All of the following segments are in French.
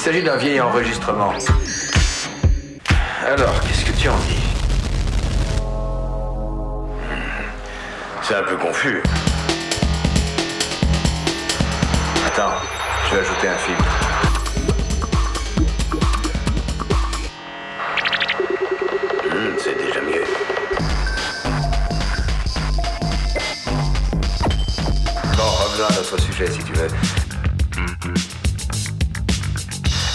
s'agit d'un vieil enregistrement. Alors, qu'est-ce que tu en dis C'est un peu confus. Attends, je vais ajouter un filtre. Hmm, c'est déjà mieux. Bon, revenons à notre sujet si tu veux.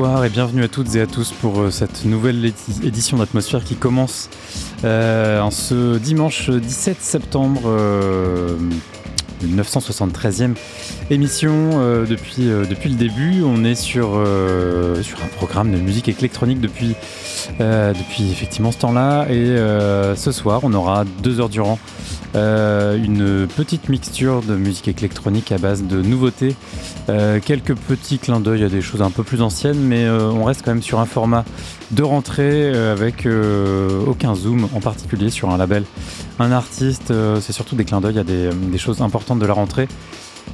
Bonsoir et bienvenue à toutes et à tous pour euh, cette nouvelle édi- édition d'Atmosphère qui commence euh, en ce dimanche 17 septembre, euh, 973e émission euh, depuis, depuis le début. On est sur, sur un programme de musique électronique depuis, depuis effectivement ce temps-là et ce soir on aura deux heures durant une petite mixture de musique électronique à base de nouveautés euh, quelques petits clins d'œil à des choses un peu plus anciennes, mais euh, on reste quand même sur un format de rentrée euh, avec aucun zoom en particulier sur un label. Un artiste, c'est surtout des clins d'œil à des, des choses importantes de la rentrée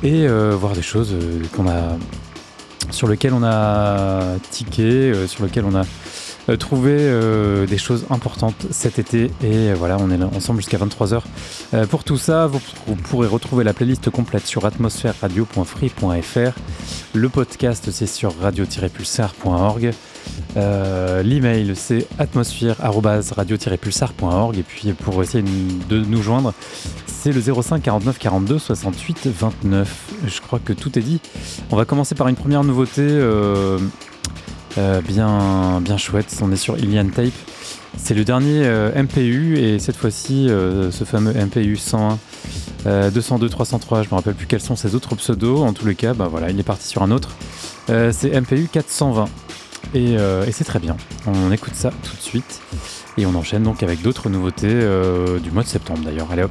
et voir des choses sur lesquelles on a tiqué, sur lesquelles on a euh, trouvé euh, des choses importantes cet été et euh, voilà on est là ensemble jusqu'à 23h euh, pour tout ça, vous, pourrez retrouver la playlist complète sur atmosphèreradio.free.fr. Le podcast, c'est sur radio-pulsar.org. L'email, c'est atmosphère-radio-pulsar.org. Et puis, pour essayer de nous joindre, c'est le 05 49 42 68 29. Je crois que tout est dit. On va commencer par une première nouveauté euh, bien, bien chouette. On est sur Ilian Tape. C'est le dernier euh, MPU et cette fois-ci euh, ce fameux MPU 101 euh, 202 303 je me rappelle plus quels sont ses autres pseudos. En tous les cas bah voilà il est parti sur un autre. C'est MPU 420 et, c'est très bien. On écoute ça tout de suite. Et on enchaîne donc avec d'autres nouveautés du mois de septembre d'ailleurs. Allez hop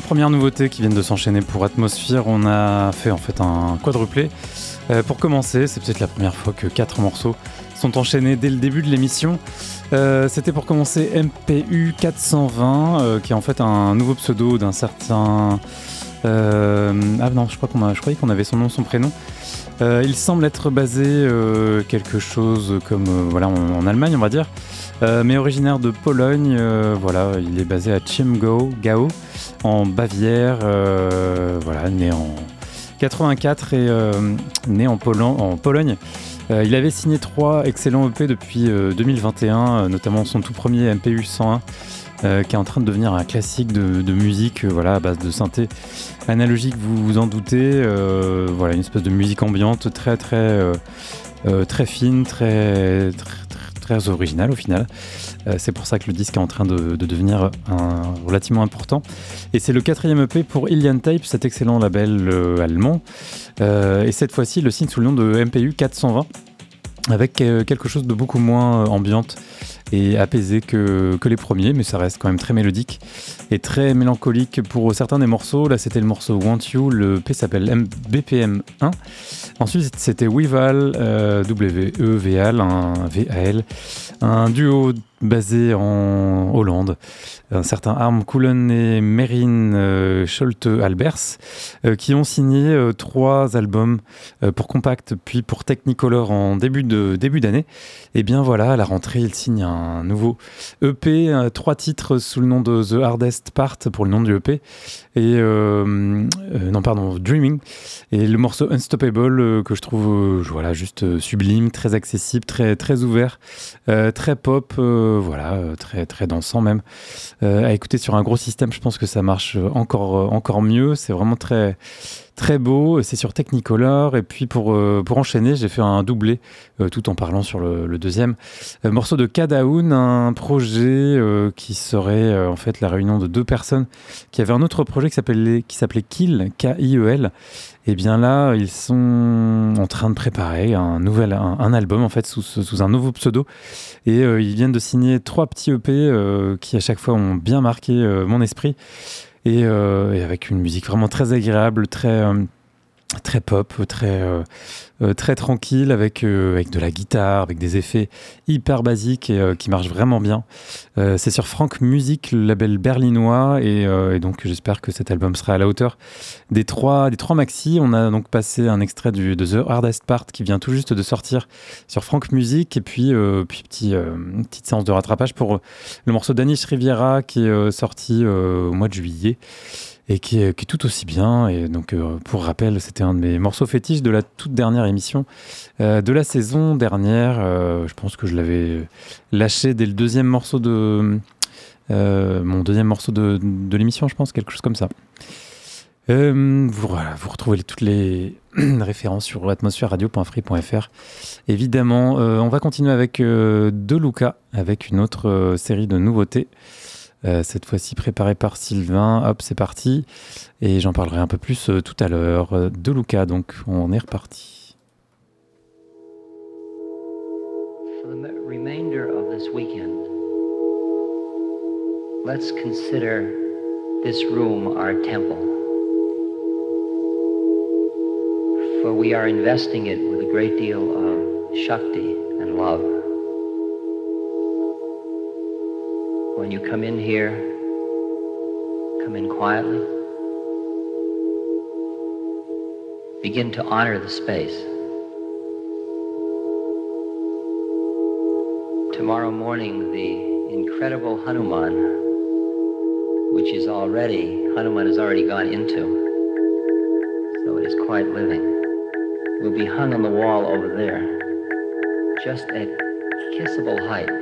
premières nouveautés qui viennent de s'enchaîner pour Atmosphere. On a fait en fait un quadruplé. Euh, pour commencer, c'est peut-être la première fois que quatre morceaux sont enchaînés dès le début de l'émission. Euh, c'était pour commencer MPU 420, euh, qui est en fait un nouveau pseudo d'un certain. ah non, je crois qu'on croyais qu'on avait son nom, son prénom. il semble être basé quelque chose comme voilà en, Allemagne, on va dire. mais originaire de Pologne, voilà, il est basé à Chiemgau, Gao, en Bavière, voilà, né en 84 et euh, né en, en Pologne. Euh, il avait signé trois excellents EP depuis 2021, euh, notamment son tout premier MPU 101. qui est en train de devenir un classique de, musique voilà, à base de synthé analogique, vous vous en doutez. voilà, une espèce de musique ambiante très très très fine, très, très, très originale au final. Euh, c'est pour ça que le disque est en train de, devenir relativement important. Et c'est le quatrième EP pour Ilian Tape, cet excellent label euh, allemand. Euh, et cette fois-ci, le signe sous le nom de MPU 420 avec quelque chose de beaucoup moins ambiante et apaisé que, les premiers, mais ça reste quand même très mélodique et très mélancolique pour certains des morceaux. Là, c'était le morceau Want You, le P s'appelle BPM 1. Ensuite, c'était Weval, W-E-V-A-L, un V-A-L, un duo basé en Hollande. Un certain Arm Koulen et Merin euh, Scholte Albers, euh, qui ont signé euh, trois albums pour Compact puis pour Technicolor en début de début d'année. Et bien voilà, à la rentrée, ils signent un nouveau EP, trois titres sous le nom de The Hardest Part pour le nom du EP. Et non, pardon, Dreaming. Et le morceau Unstoppable que je trouve voilà, juste sublime, très accessible, très, très ouvert, très pop voilà, euh, très, très dansant même. Euh, à écouter sur un gros système, je pense que ça marche encore, euh, encore mieux. C'est vraiment très, très beau. C'est sur Technicolor. Et puis pour, pour enchaîner, j'ai fait un doublé tout en parlant sur le, deuxième morceau de Kadaoun, un projet qui serait en fait la réunion de deux personnes qui avaient un autre projet qui s'appelait, qui s'appelait Kill, K-I-E-L. Et bien là, ils sont en train de préparer un nouvel un, album en fait sous, sous, un nouveau pseudo. Et ils viennent de signer trois petits EP qui à chaque fois ont bien marqué euh, mon esprit euh, et, avec une musique vraiment très agréable, très euh, très pop, très euh, très tranquille avec, euh, avec de la guitare, avec des effets hyper basiques et euh, qui marchent vraiment bien. c'est sur Frank Music, le label berlinois, et, donc j'espère que cet album sera à la hauteur des trois, des trois maxi. On a donc passé un extrait du, de The Hardest Part qui vient tout juste de sortir sur Frank Music, et puis, puis petit, petite séance de rattrapage pour le morceau d'Anish Riviera qui est sorti au mois de juillet et qui est, tout aussi bien. Et donc, euh, pour rappel, c'était un de mes morceaux fétiches de la toute dernière émission euh, de la saison dernière. Euh, je pense que je l'avais lâché dès le deuxième morceau de mon deuxième morceau de, l'émission, je pense, quelque chose comme ça. vous, vous retrouvez toutes les références sur atmosphère-radio.free.fr. Évidemment, on va continuer avec De Luca, avec une autre série de nouveautés. Euh, cette fois-ci préparé par Sylvain. Hop, c'est parti. Et j'en parlerai un peu plus euh, tout à l'heure euh, de Luca. Donc, on est reparti. For the remainder of this weekend, let's consider this room our temple. For we are investing it with a great deal of Shakti and love. When you come in here, come in quietly. Begin to honor the space. Tomorrow morning, the incredible Hanuman, which is already, Hanuman has already gone into, so it is quite living, will be hung on the wall over there, just at kissable height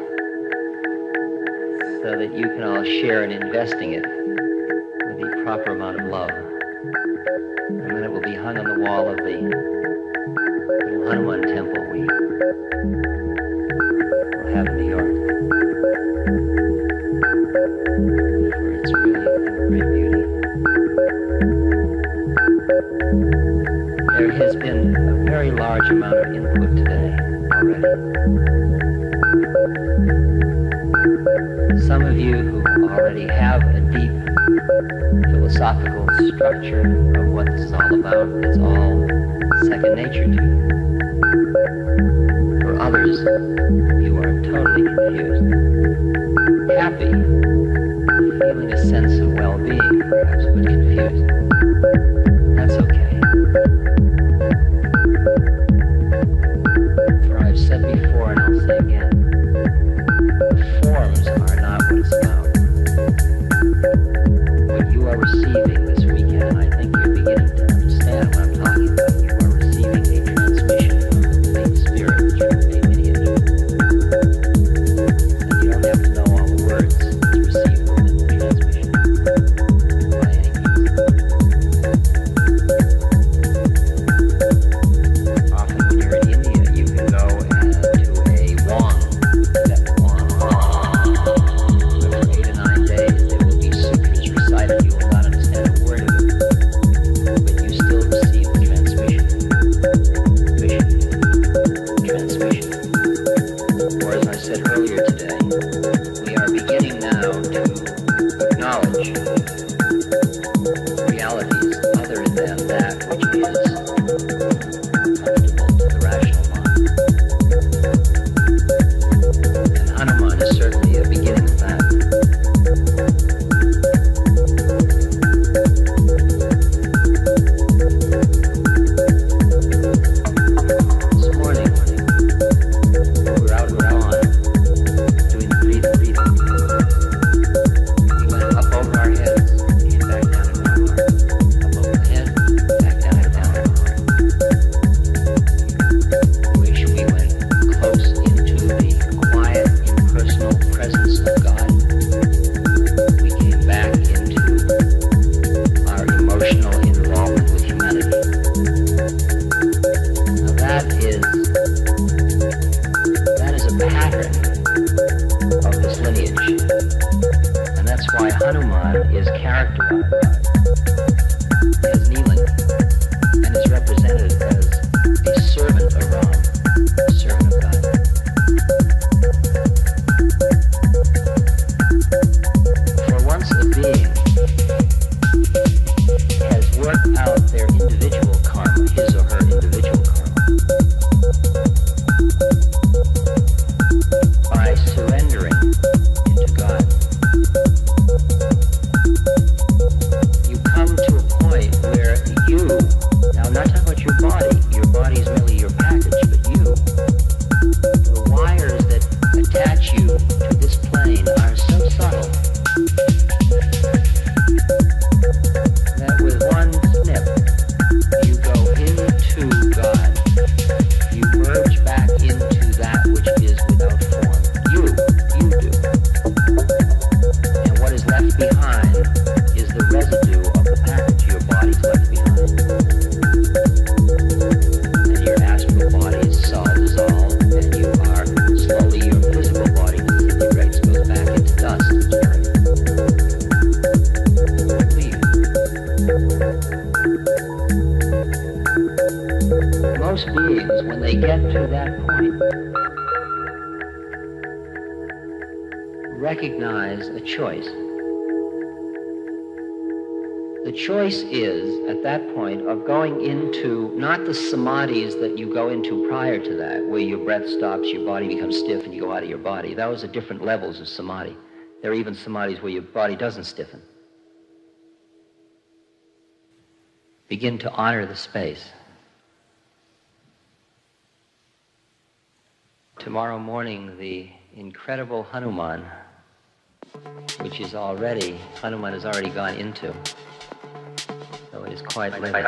so that you can all share in investing it with the proper amount of love. And then it will be hung on the wall of the Hanuman temple we will have in New York. For it's really great beauty. There has been a very large amount of input today already some of you who already have a deep philosophical structure of what this is all about, it's all second nature to you. For others, you are totally confused. Happy, feeling a sense of well-being, perhaps, but confused. breath stops, your body becomes stiff, and you go out of your body. Those are different levels of samadhi. There are even samadhis where your body doesn't stiffen. Begin to honor the space. Tomorrow morning, the incredible Hanuman, which is already, Hanuman has already gone into, so it is quite limited.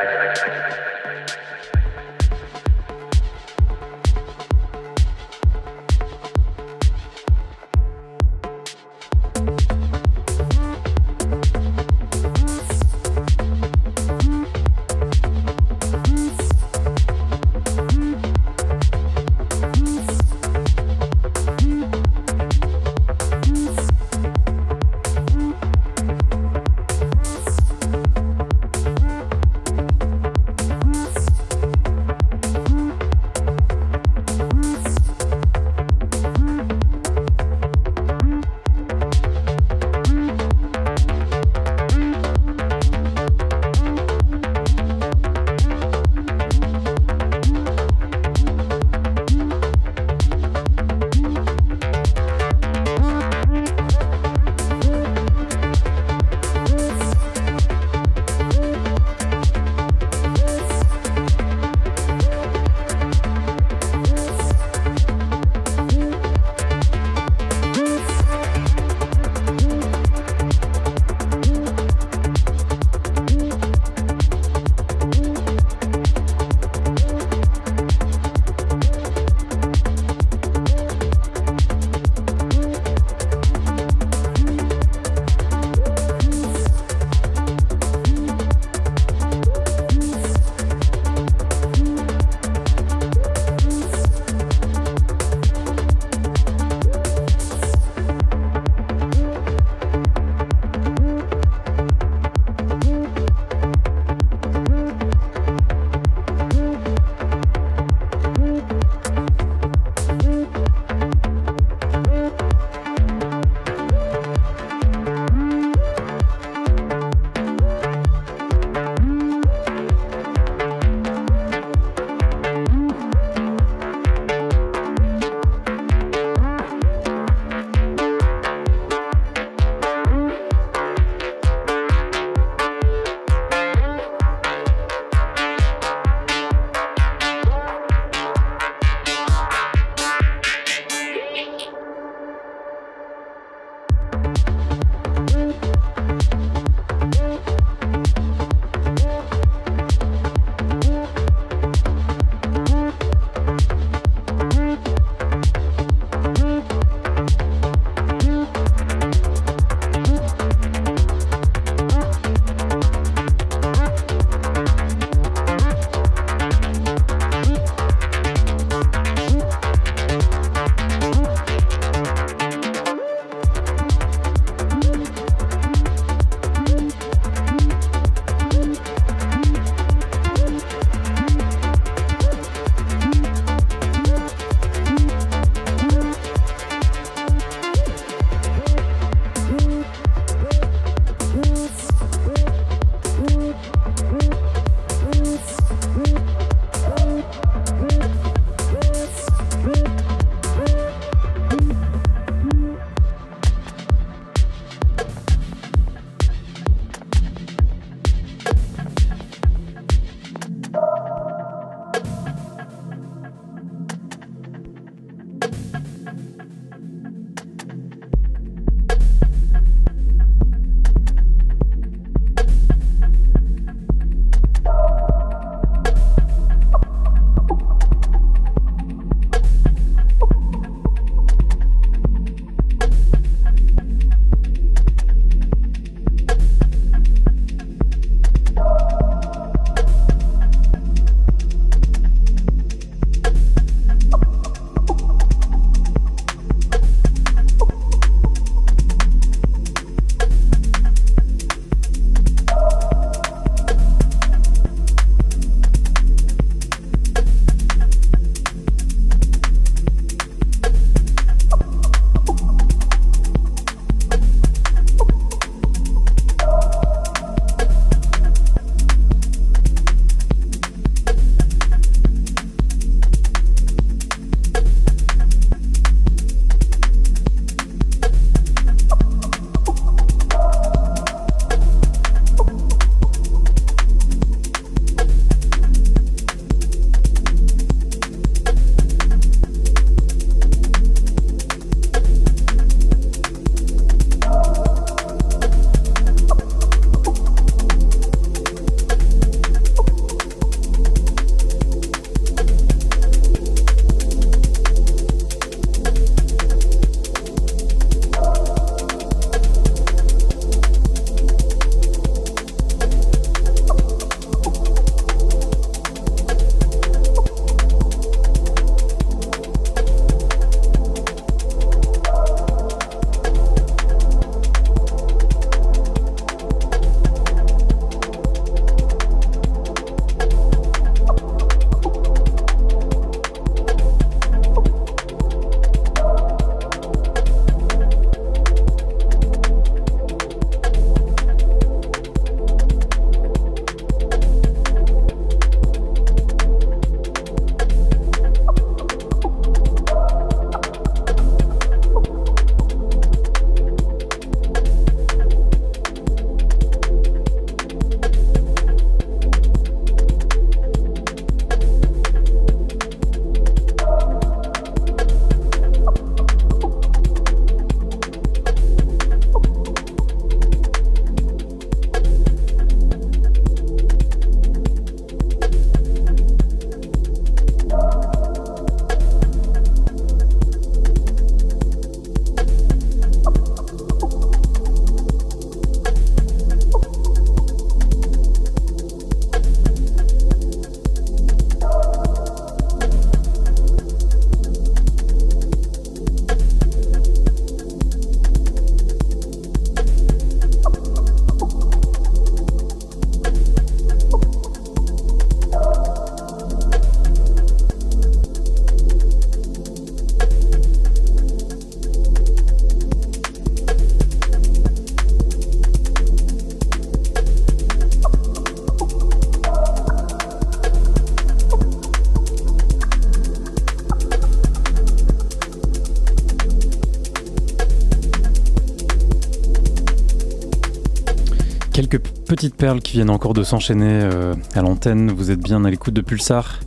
Petites perles qui viennent encore de s'enchaîner euh, à l'antenne. Vous êtes bien à l'écoute de Pulsar.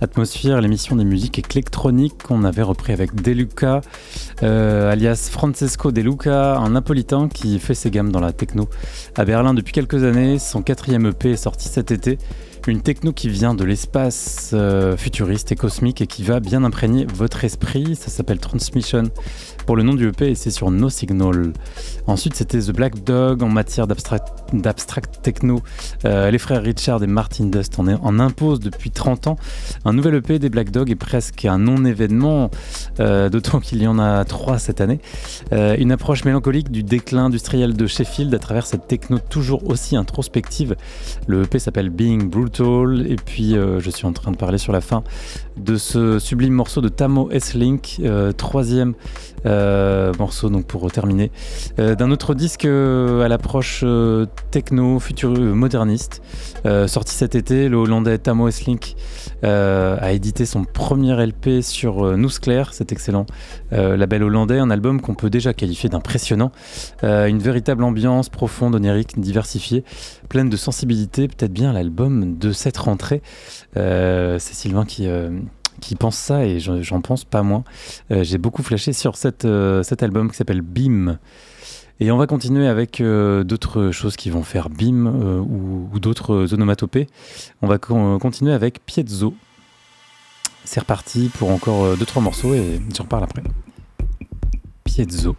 Atmosphère, l'émission des musiques électroniques qu'on avait repris avec Deluca, euh, alias Francesco Deluca, un napolitain qui fait ses gammes dans la techno à Berlin depuis quelques années. Son quatrième EP est sorti cet été. Une techno qui vient de l'espace euh, futuriste et cosmique et qui va bien imprégner votre esprit. Ça s'appelle Transmission pour le nom du EP et c'est sur No Signal. Ensuite, c'était The Black Dog en matière d'abstract techno. Euh, les frères Richard et Martin Dust en, en, imposent depuis 30 ans. Un nouvel EP des Black Dog est presque un non-événement, euh, d'autant qu'il y en a trois cette année. Euh, une approche mélancolique du déclin industriel de Sheffield à travers cette techno toujours aussi introspective. Le EP s'appelle Being Brutal et puis je suis en train de parler sur la fin de ce sublime morceau de Tamo S-Link, troisième morceau donc pour terminer, d'un autre disque à l'approche techno, futur, moderniste, sorti cet été, le Hollandais Tamo S-Link a édité son premier LP sur Claire, cet excellent label hollandais, un album qu'on peut déjà qualifier d'impressionnant, une véritable ambiance profonde, onirique, diversifiée, pleine de sensibilité, peut-être bien l'album de cette rentrée. Euh, c'est Sylvain qui, euh, qui pense ça et j'en pense pas moins. Euh, j'ai beaucoup flashé sur cet album qui s'appelle Beam. Et on va continuer avec d'autres choses qui vont faire Beam ou, d'autres onomatopées. On va continuer avec Piezo. C'est reparti pour encore 2-3 morceaux et j'en reparle après. Piezo.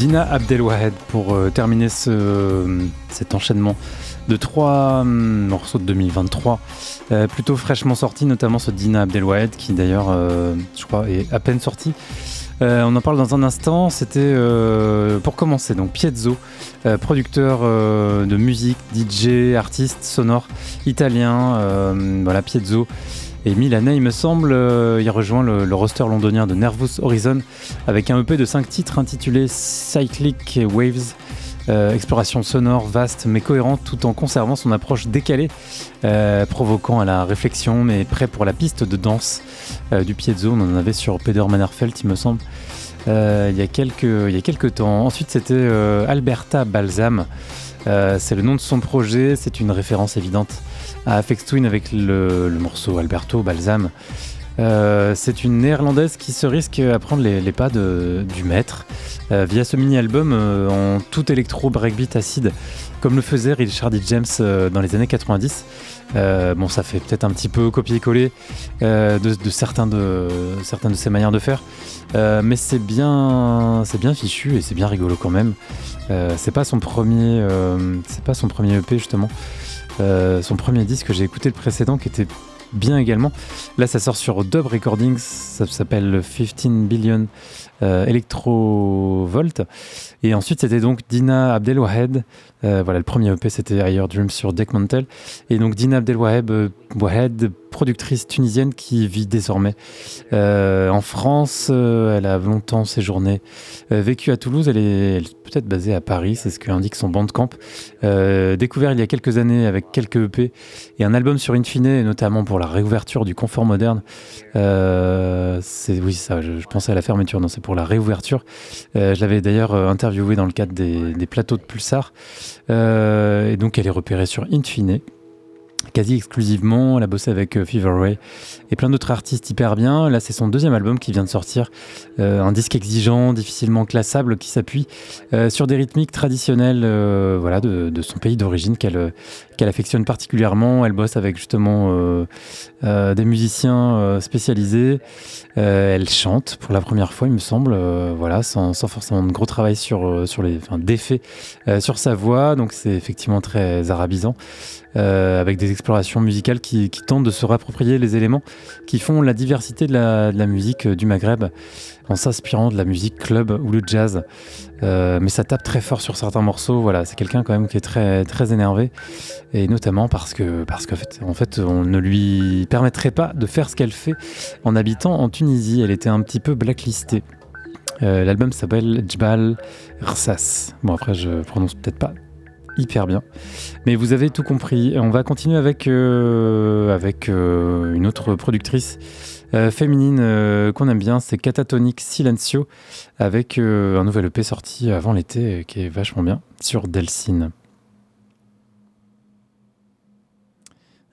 Dina Abdelwahed pour euh, terminer ce, cet enchaînement de trois hum, morceaux de 2023, euh, plutôt fraîchement sortis, notamment ce Dina Abdelwahed qui d'ailleurs, euh, je crois, est à peine sorti. on en parle dans un instant. C'était pour commencer donc Piezzo, producteur de musique, DJ, artiste sonore italien. voilà Piezzo et Milanais, il me semble. Euh, il rejoint le, roster londonien de Nervous Horizon avec un EP de 5 titres intitulé Cyclic Waves. Euh, exploration sonore vaste mais cohérente tout en conservant son approche décalée, euh, provoquant à la réflexion mais prêt pour la piste de danse du piezo. On en avait sur Peter Mannerfeld, il me semble, il, y a quelques, il y a quelques temps. Ensuite, c'était Alberta Balsam. c'est le nom de son projet, c'est une référence évidente à Afex Twin avec le, morceau Alberto Balsam. Euh, c'est une néerlandaise qui se risque à prendre les, pas du maître euh, via ce mini-album euh, en tout électro breakbeat acide, comme le faisait Richard D. James dans les années 90. bon, ça fait peut-être un petit peu copier-coller de, certains de ses manières de faire, mais c'est bien, c'est bien fichu et c'est bien rigolo quand même. c'est pas son premier, c'est pas son premier EP justement. Son premier disque, j'ai écouté le précédent qui était bien également. Là, ça sort sur Dub Recordings, ça s'appelle 15 Billion euh, Electrovolt. Et ensuite, c'était donc Dina Abdelwahed. Euh, voilà, le premier EP, c'était Higher Dreams sur Deck Mantel. Et donc, Dina Abdelwahed, euh, productrice tunisienne qui vit désormais euh, en France. Euh, elle a longtemps séjourné, euh, vécu à Toulouse. Elle est, peut-être basée à Paris, c'est ce que indique son bandcamp. découvert il y a quelques années avec quelques EP et un album sur Infine, notamment pour la réouverture du confort moderne. c'est oui, ça. Je, pensais à la fermeture, non, c'est pour la réouverture. je l'avais d'ailleurs interviewé dans le cadre des, des plateaux de Pulsar. Et donc, elle est repérée sur Infine quasi exclusivement. Elle a bossé avec euh, Fever Ray et plein d'autres artistes hyper bien. Là, c'est son deuxième album qui vient de sortir. Euh, un disque exigeant, difficilement classable, qui s'appuie euh, sur des rythmiques traditionnelles voilà, de, son pays d'origine qu'elle qu'elle affectionne particulièrement. Elle bosse avec justement des musiciens spécialisés. Elle chante pour la première fois, il me semble, voilà, sans, forcément de gros travail sur, sur les, enfin, sur sa voix. Donc, c'est effectivement très arabisant. Euh, avec des explorations musicales qui, tentent de se réapproprier les éléments qui font la diversité de la, musique euh, du Maghreb en s'inspirant de la musique club ou le jazz. Euh, mais ça tape très fort sur certains morceaux. Voilà, c'est quelqu'un quand même qui est très très énervé et notamment parce que parce qu'en fait, en fait, on ne lui permettrait pas de faire ce qu'elle fait en habitant en Tunisie. Elle était un petit peu blacklistée. L'album s'appelle Djbal Rsas. Bon après, je prononce peut-être pas hyper bien. Mais vous avez tout compris. On va continuer avec, euh, avec euh, une autre productrice euh, féminine qu'on aime bien, c'est Catatonic Silencio, avec un nouvel EP sorti avant l'été qui est vachement bien sur Delcine.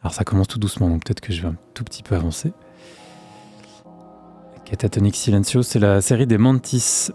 Alors ça commence tout doucement, donc peut-être que je vais un tout petit peu avancer. Catatonic Silencio, c'est la série des Mantis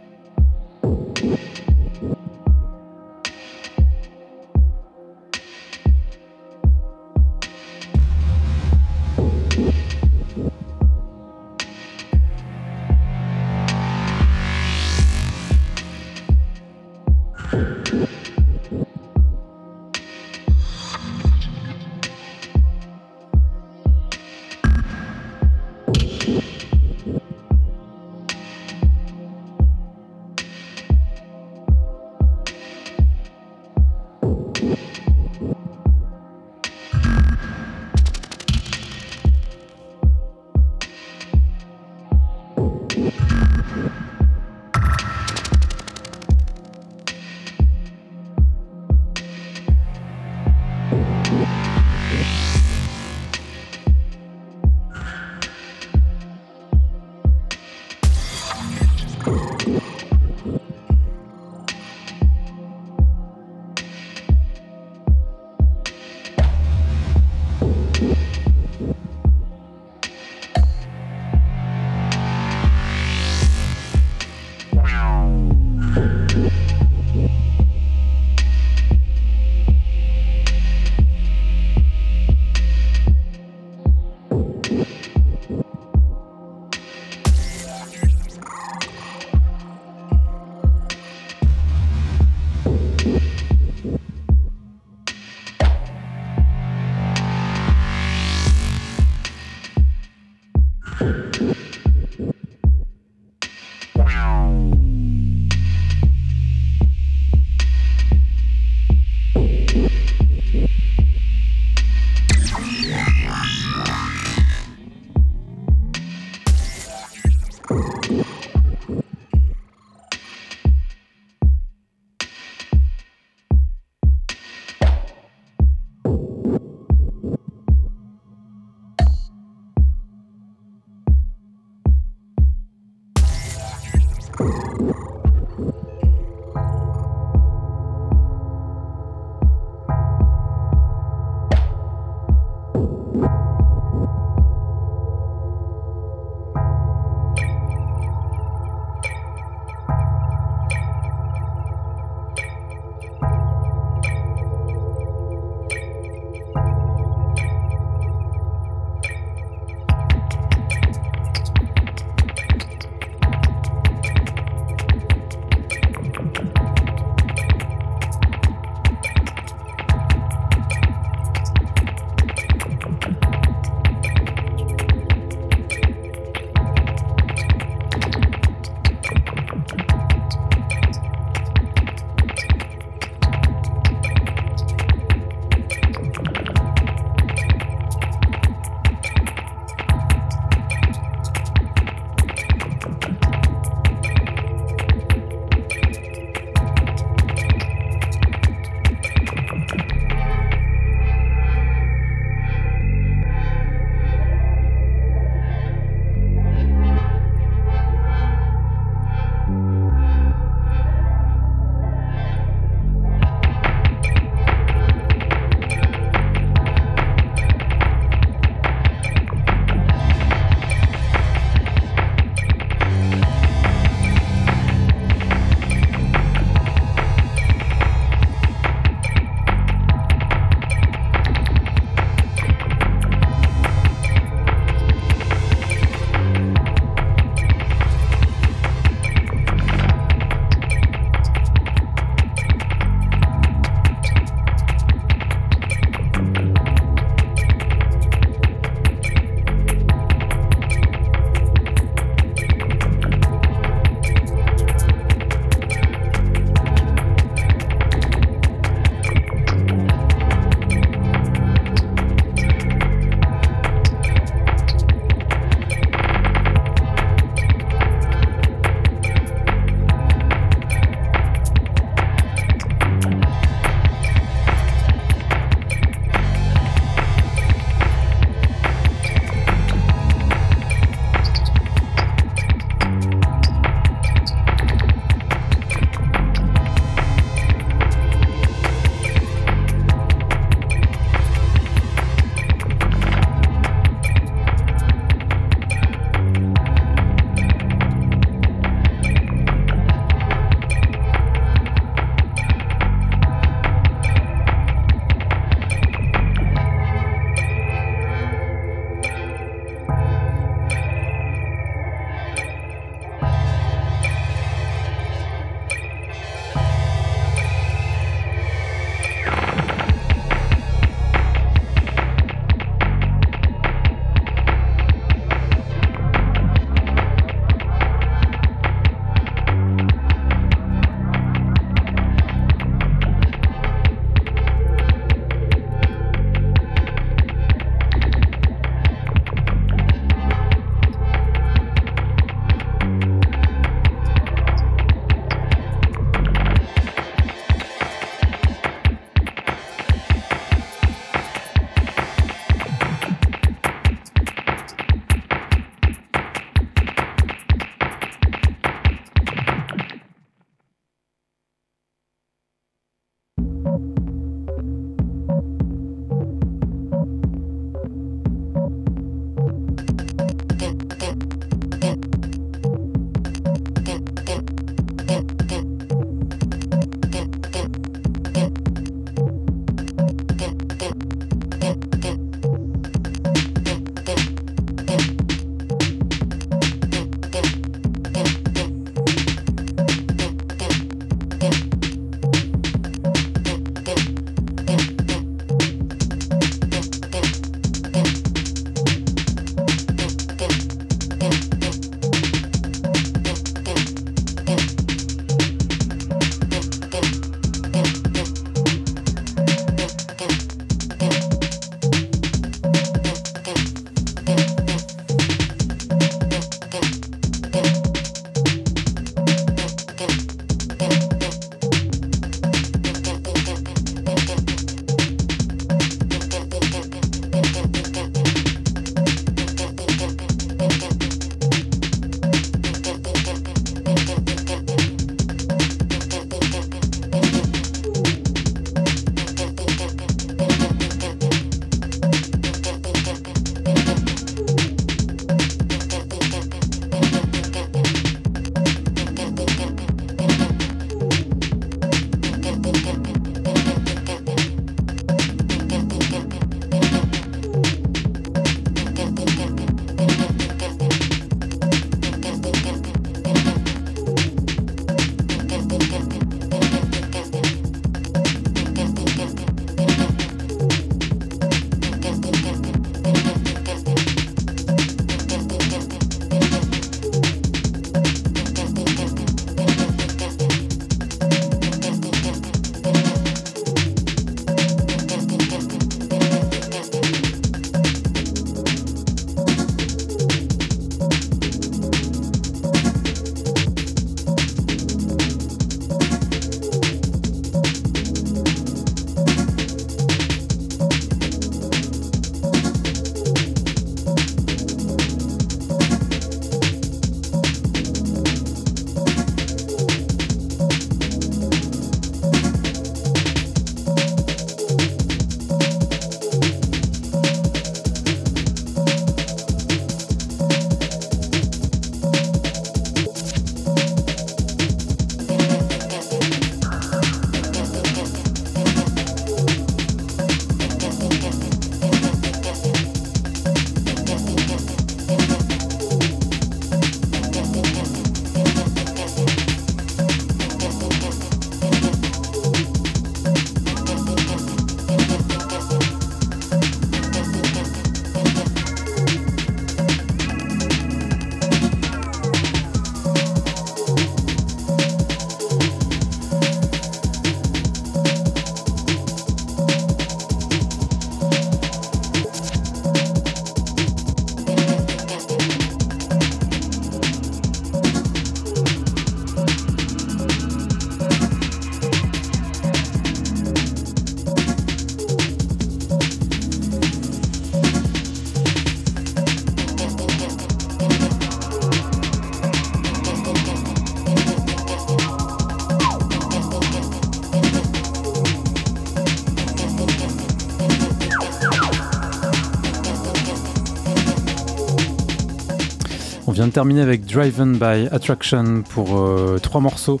terminer avec Driven by Attraction pour euh, trois morceaux.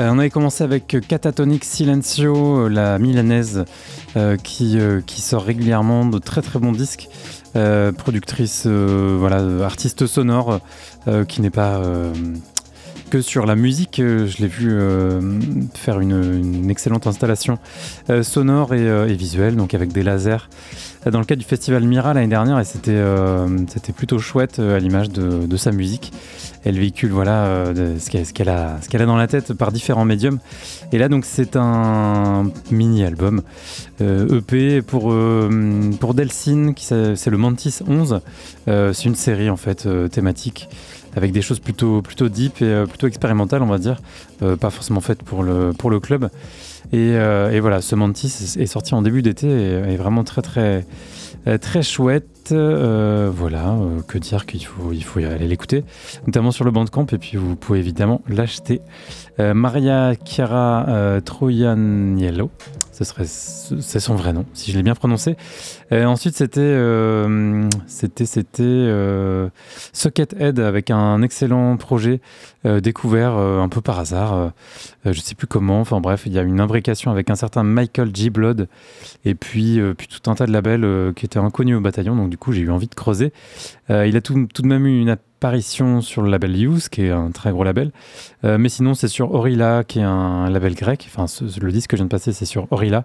Euh, on avait commencé avec Catatonic Silencio, la milanaise qui, qui sort régulièrement de très très bons disques. productrice, voilà, artiste sonore qui n'est pas que sur la musique. Je l'ai vu faire une, excellente installation sonore et, visuelle, donc avec des lasers dans le cadre du festival Mira l'année dernière et c'était euh, c'était plutôt chouette euh, à l'image de, de, sa musique. Elle véhicule voilà euh, ce qu'elle a ce qu'elle a dans la tête par différents médiums. Et là donc c'est un mini album EP e pour pour qui c'est le Mantis 11. c'est une série en fait thématique avec des choses plutôt plutôt deep et plutôt expérimentales on va dire, pas forcément faites pour le pour le club. Euh, et, voilà, ce Mantis est sorti en début d'été et est vraiment très très euh, très chouette. Euh, voilà, que dire qu'il faut, il faut aller l'écouter, notamment sur le Bandcamp, et puis vous pouvez évidemment l'acheter. Maria Chiara Troianiello, ce serait c'est son vrai nom, si je l'ai bien prononcé. Euh, ensuite, c'était euh, c'était c'était euh, Socket avec un excellent projet découvert un peu par hasard. je sais plus comment. Enfin bref, il y a une imbrication avec un certain Michael G. Blood et puis puis tout un tas de labels qui étaient inconnus au bataillon. Donc du coup, j'ai eu envie de creuser. il a tout, de même eu une apparition sur le label Use, qui est un très gros label. Euh, mais sinon, c'est sur Orilla, qui est un label grec. Enfin, le disque que je viens de passer, c'est sur Orilla.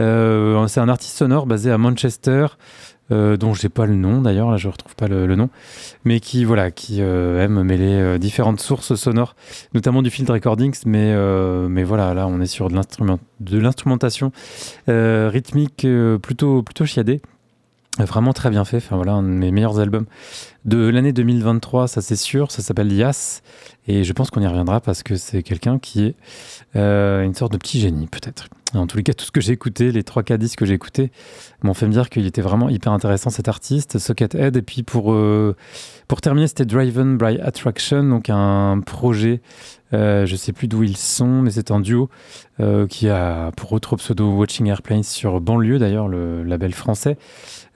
Euh, c'est un artiste sonore basé à Manchester. Euh, dont j'ai pas le nom d'ailleurs, là je retrouve pas le, nom, mais qui voilà, qui aime mêler différentes sources sonores, notamment du field recordings, mais mais voilà, là on est sur de l'instrumentation rythmique plutôt plutôt chiadée. Vraiment très bien fait, enfin voilà, un de mes meilleurs albums de l'année 2023, ça c'est sûr, ça s'appelle Yas, et je pense qu'on y reviendra parce que c'est quelqu'un qui est euh, une sorte de petit génie peut-être. En tous les cas, tout ce que j'ai écouté, les 3 4 disques que j'ai écoutés, m'ont fait me dire qu'il était vraiment hyper intéressant cet artiste, Socket Head, et puis pour, euh, pour terminer, c'était Driven by Attraction, donc un projet euh, je sais plus d'où ils sont, mais c'est un duo qui a pour autre pseudo Watching Airplanes sur Banlieue, d'ailleurs, le label français.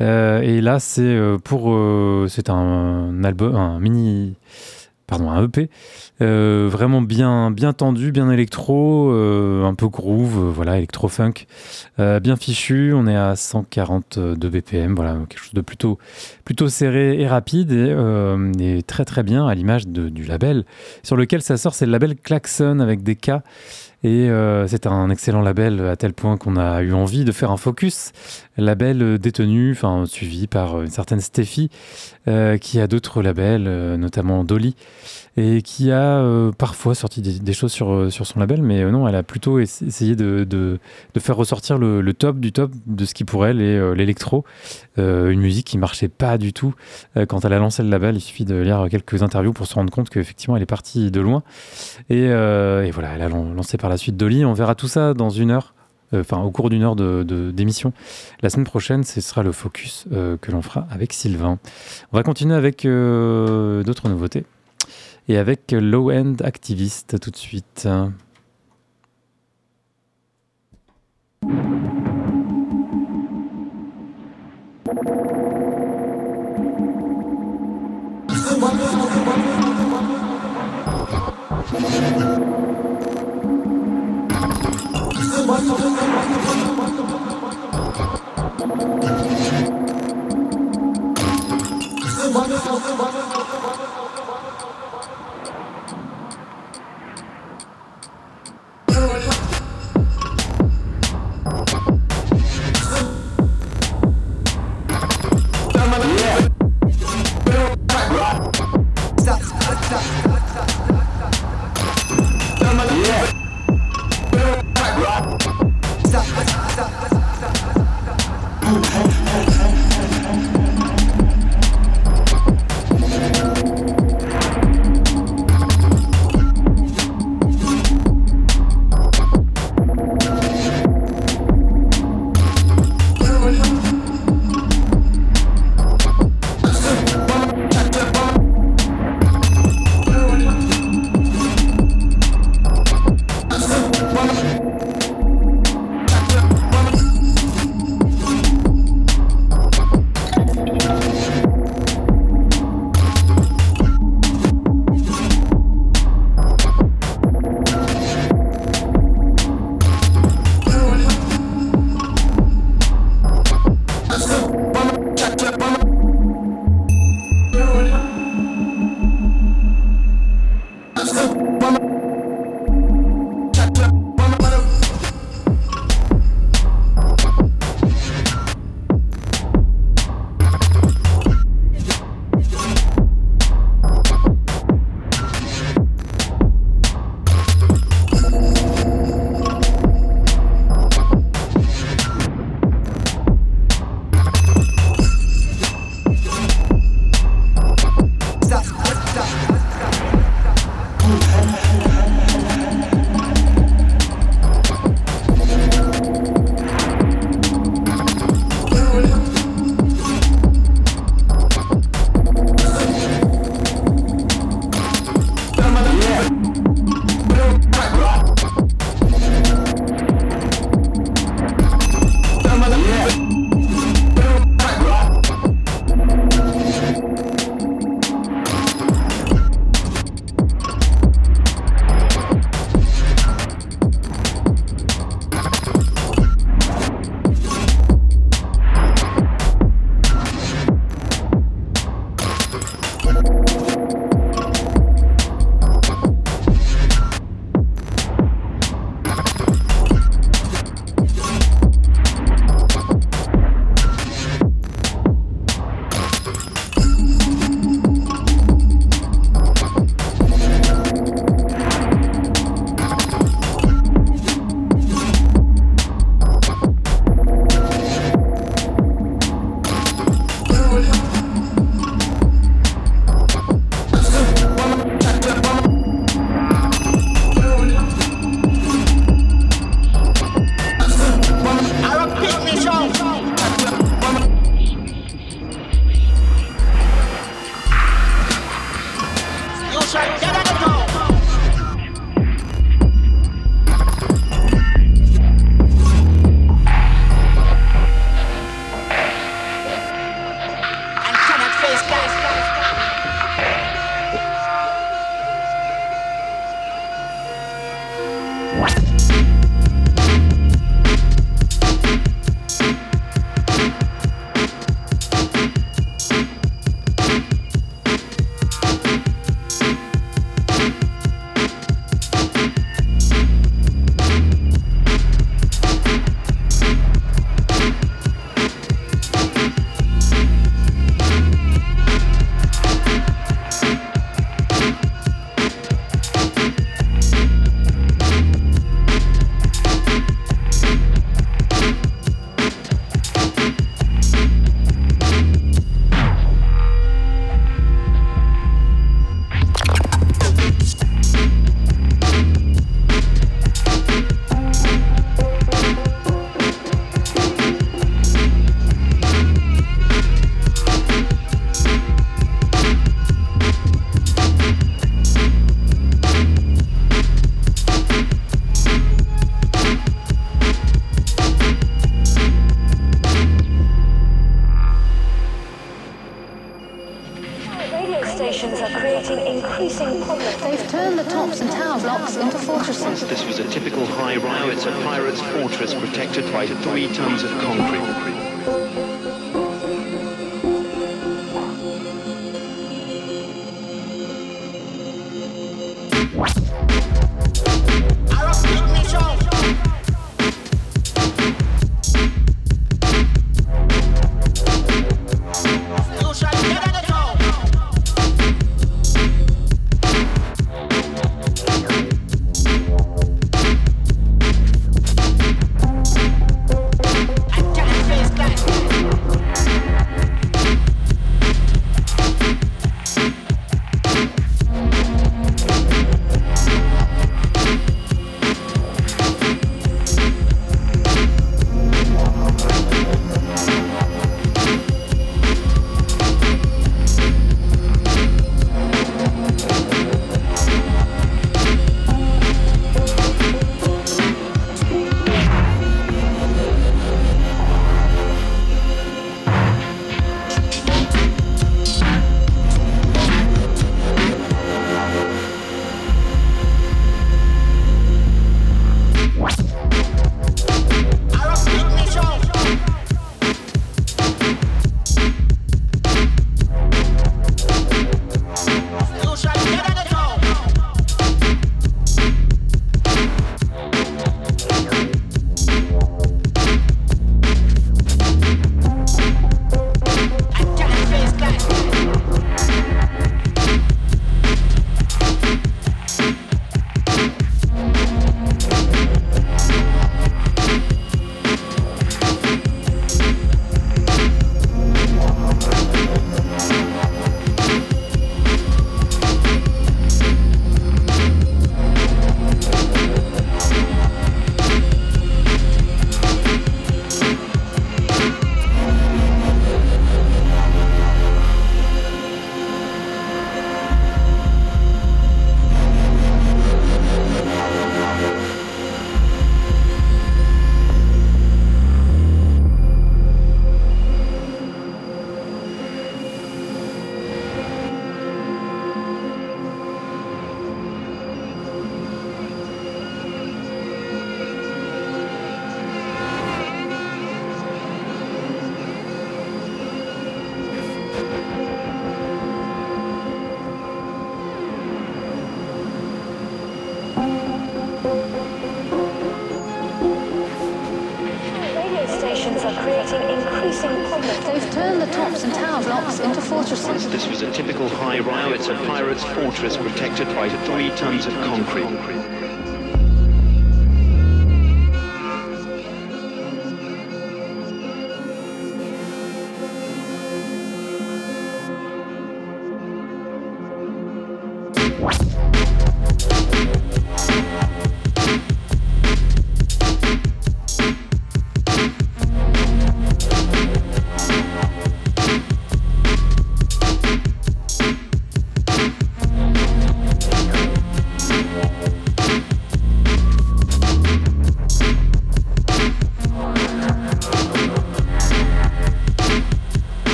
Euh, et là, c'est euh, pour. Euh, c'est un mini. Pardon, un EP. vraiment bien, bien tendu, bien électro, un peu groove, voilà, électro-funk. bien fichu, on est à 142 BPM, voilà, quelque chose de plutôt, plutôt serré et rapide et, très très bien à l'image du label sur lequel ça sort, c'est le label Klaxon avec des K. Et c'est un excellent label à tel point qu'on a eu envie de faire un focus. Label détenu, enfin suivi par une certaine Steffi, euh, qui a d'autres labels, euh, notamment Dolly et qui a euh, parfois sorti des, choses sur, euh, sur son label, mais euh, non, elle a plutôt essayé de, de, faire ressortir le, top du top de ce qui pour elle est l'électro, une musique qui marchait pas du tout quand elle a lancé le label. Il suffit de lire quelques interviews pour se rendre compte qu'effectivement elle est partie de loin. Et, voilà, elle a lancé par la suite Dolly. On verra tout ça dans une heure enfin au cours d'une heure d'émission. De, la semaine prochaine, ce sera le focus euh, que l'on fera avec Sylvain. On va continuer avec euh, d'autres nouveautés et avec Low End Activist tout de suite. Yeah. Stop, stop, stop.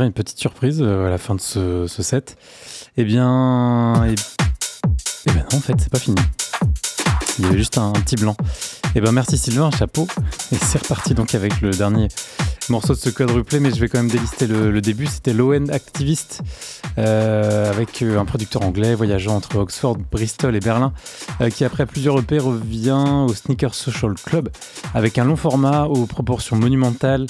Une petite surprise euh, à la fin de ce, ce set. Eh bien, eh, eh ben non, en fait, c'est pas fini. Il y avait juste un, un petit blanc. Eh ben merci Sylvain, chapeau. Et c'est reparti donc avec le dernier morceau de ce quadruplé, mais je vais quand même délister le, début. C'était Low-End Activist, euh, avec euh, un producteur anglais voyageant entre Oxford, Bristol et Berlin, euh, qui après plusieurs EP revient au Sneaker Social Club avec un long format aux proportions monumentales,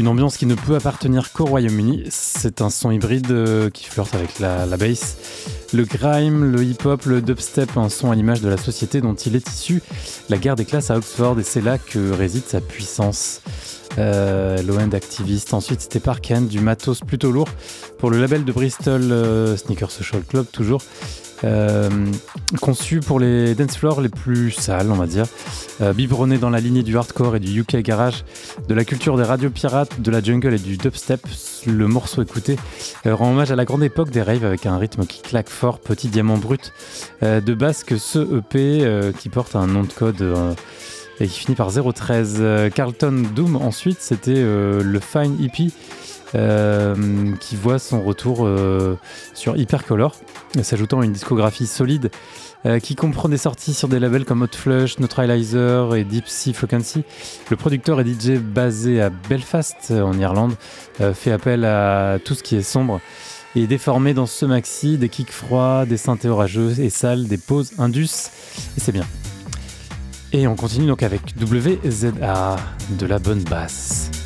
une ambiance qui ne peut appartenir qu'au Royaume-Uni. C'est un son hybride qui flirte avec la, la bass, le grime, le hip-hop, le dubstep, un son à l'image de la société dont il est issu, la guerre des classes à Oxford, et c'est là que réside sa puissance. Euh, Activist. Ensuite, c'était Parken, du matos plutôt lourd pour le label de Bristol euh, Sneaker Social Club, toujours. Euh, conçu pour les dance floors les plus sales, on va dire, euh, biberonné dans la lignée du hardcore et du UK garage, de la culture des radios pirates, de la jungle et du dubstep. Le morceau écouté rend hommage à la grande époque des raves avec un rythme qui claque fort, petit diamant brut de basse que ce EP qui porte un nom de code. Et qui finit par 013. Euh, Carlton Doom, ensuite, c'était euh, le Fine EP euh, qui voit son retour sur Hypercolor, s'ajoutant à une discographie solide qui comprend des sorties sur des labels comme Hot Flush, Neutralizer et Deep Sea Frequency. Le producteur et DJ basé à Belfast, en Irlande, fait appel à tout ce qui est sombre et déformé dans ce maxi, des kicks froids, des synthés orageux et sales, des pauses indus, et c'est bien. Et on continue donc avec WZA, de la bonne basse.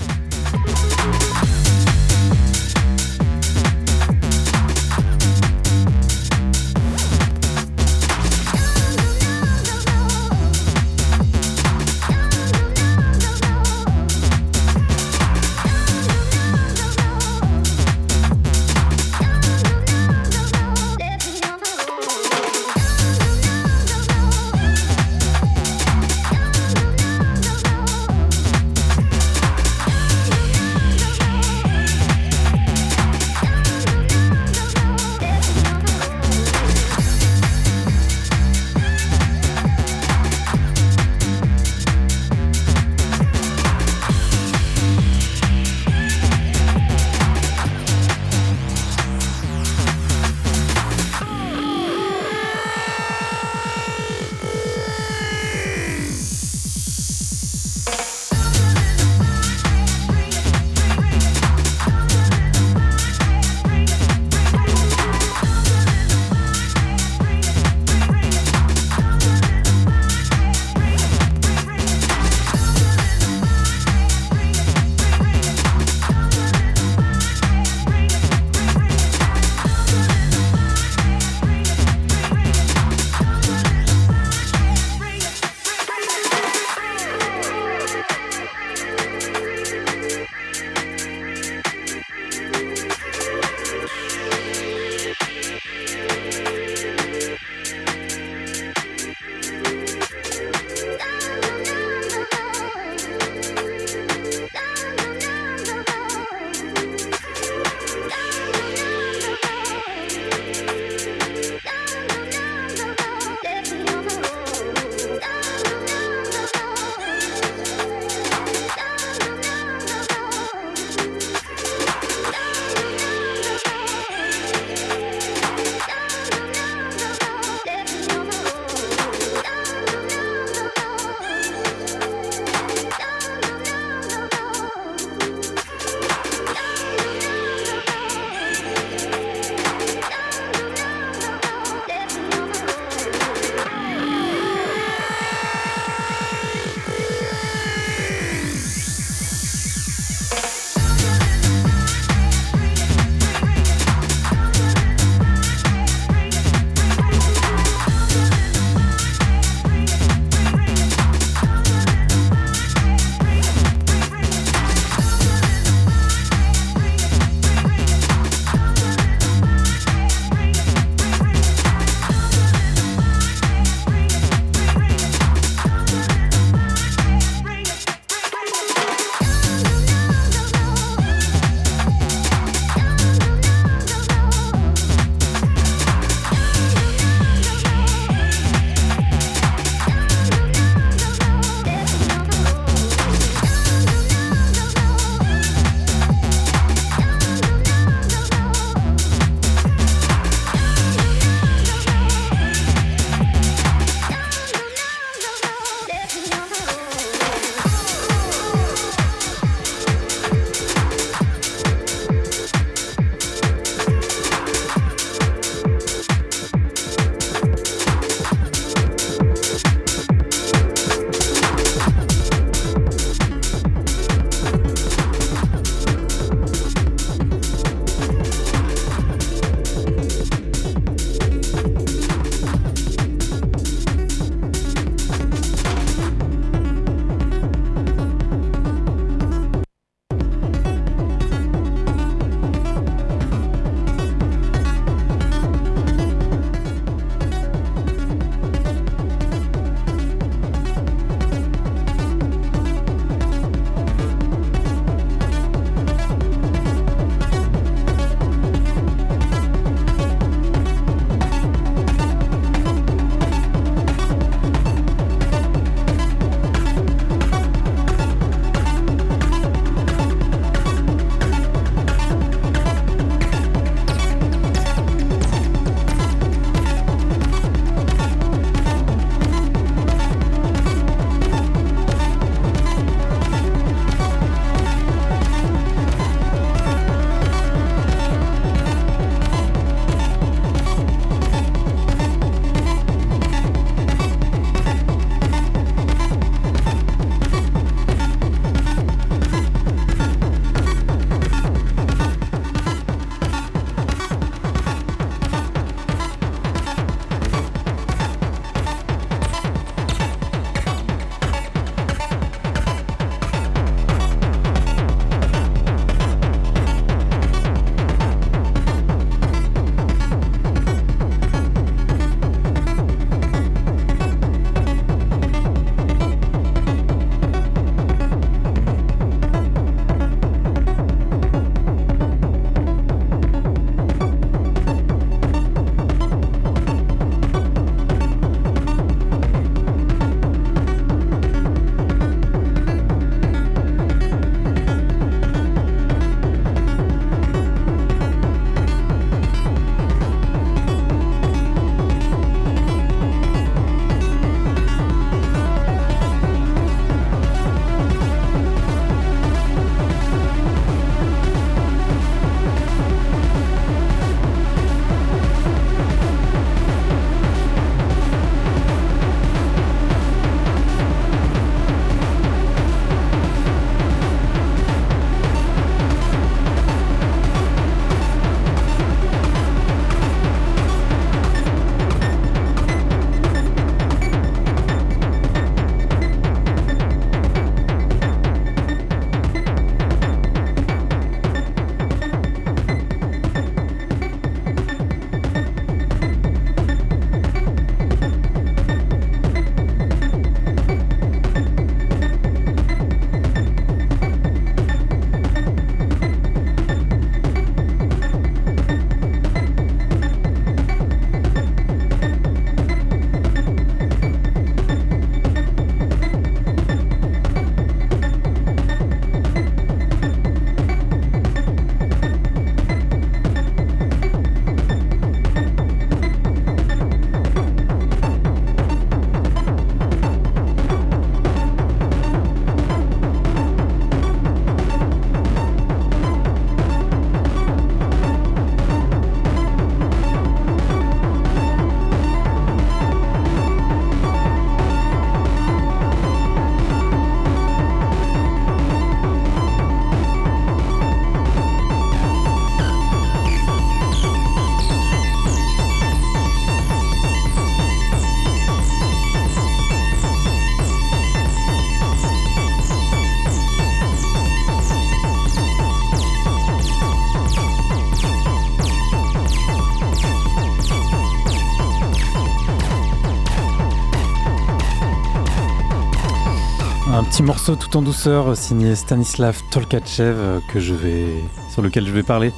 Petit morceau tout en douceur signé Stanislav Tolkachev euh, que je vais, sur lequel je vais parler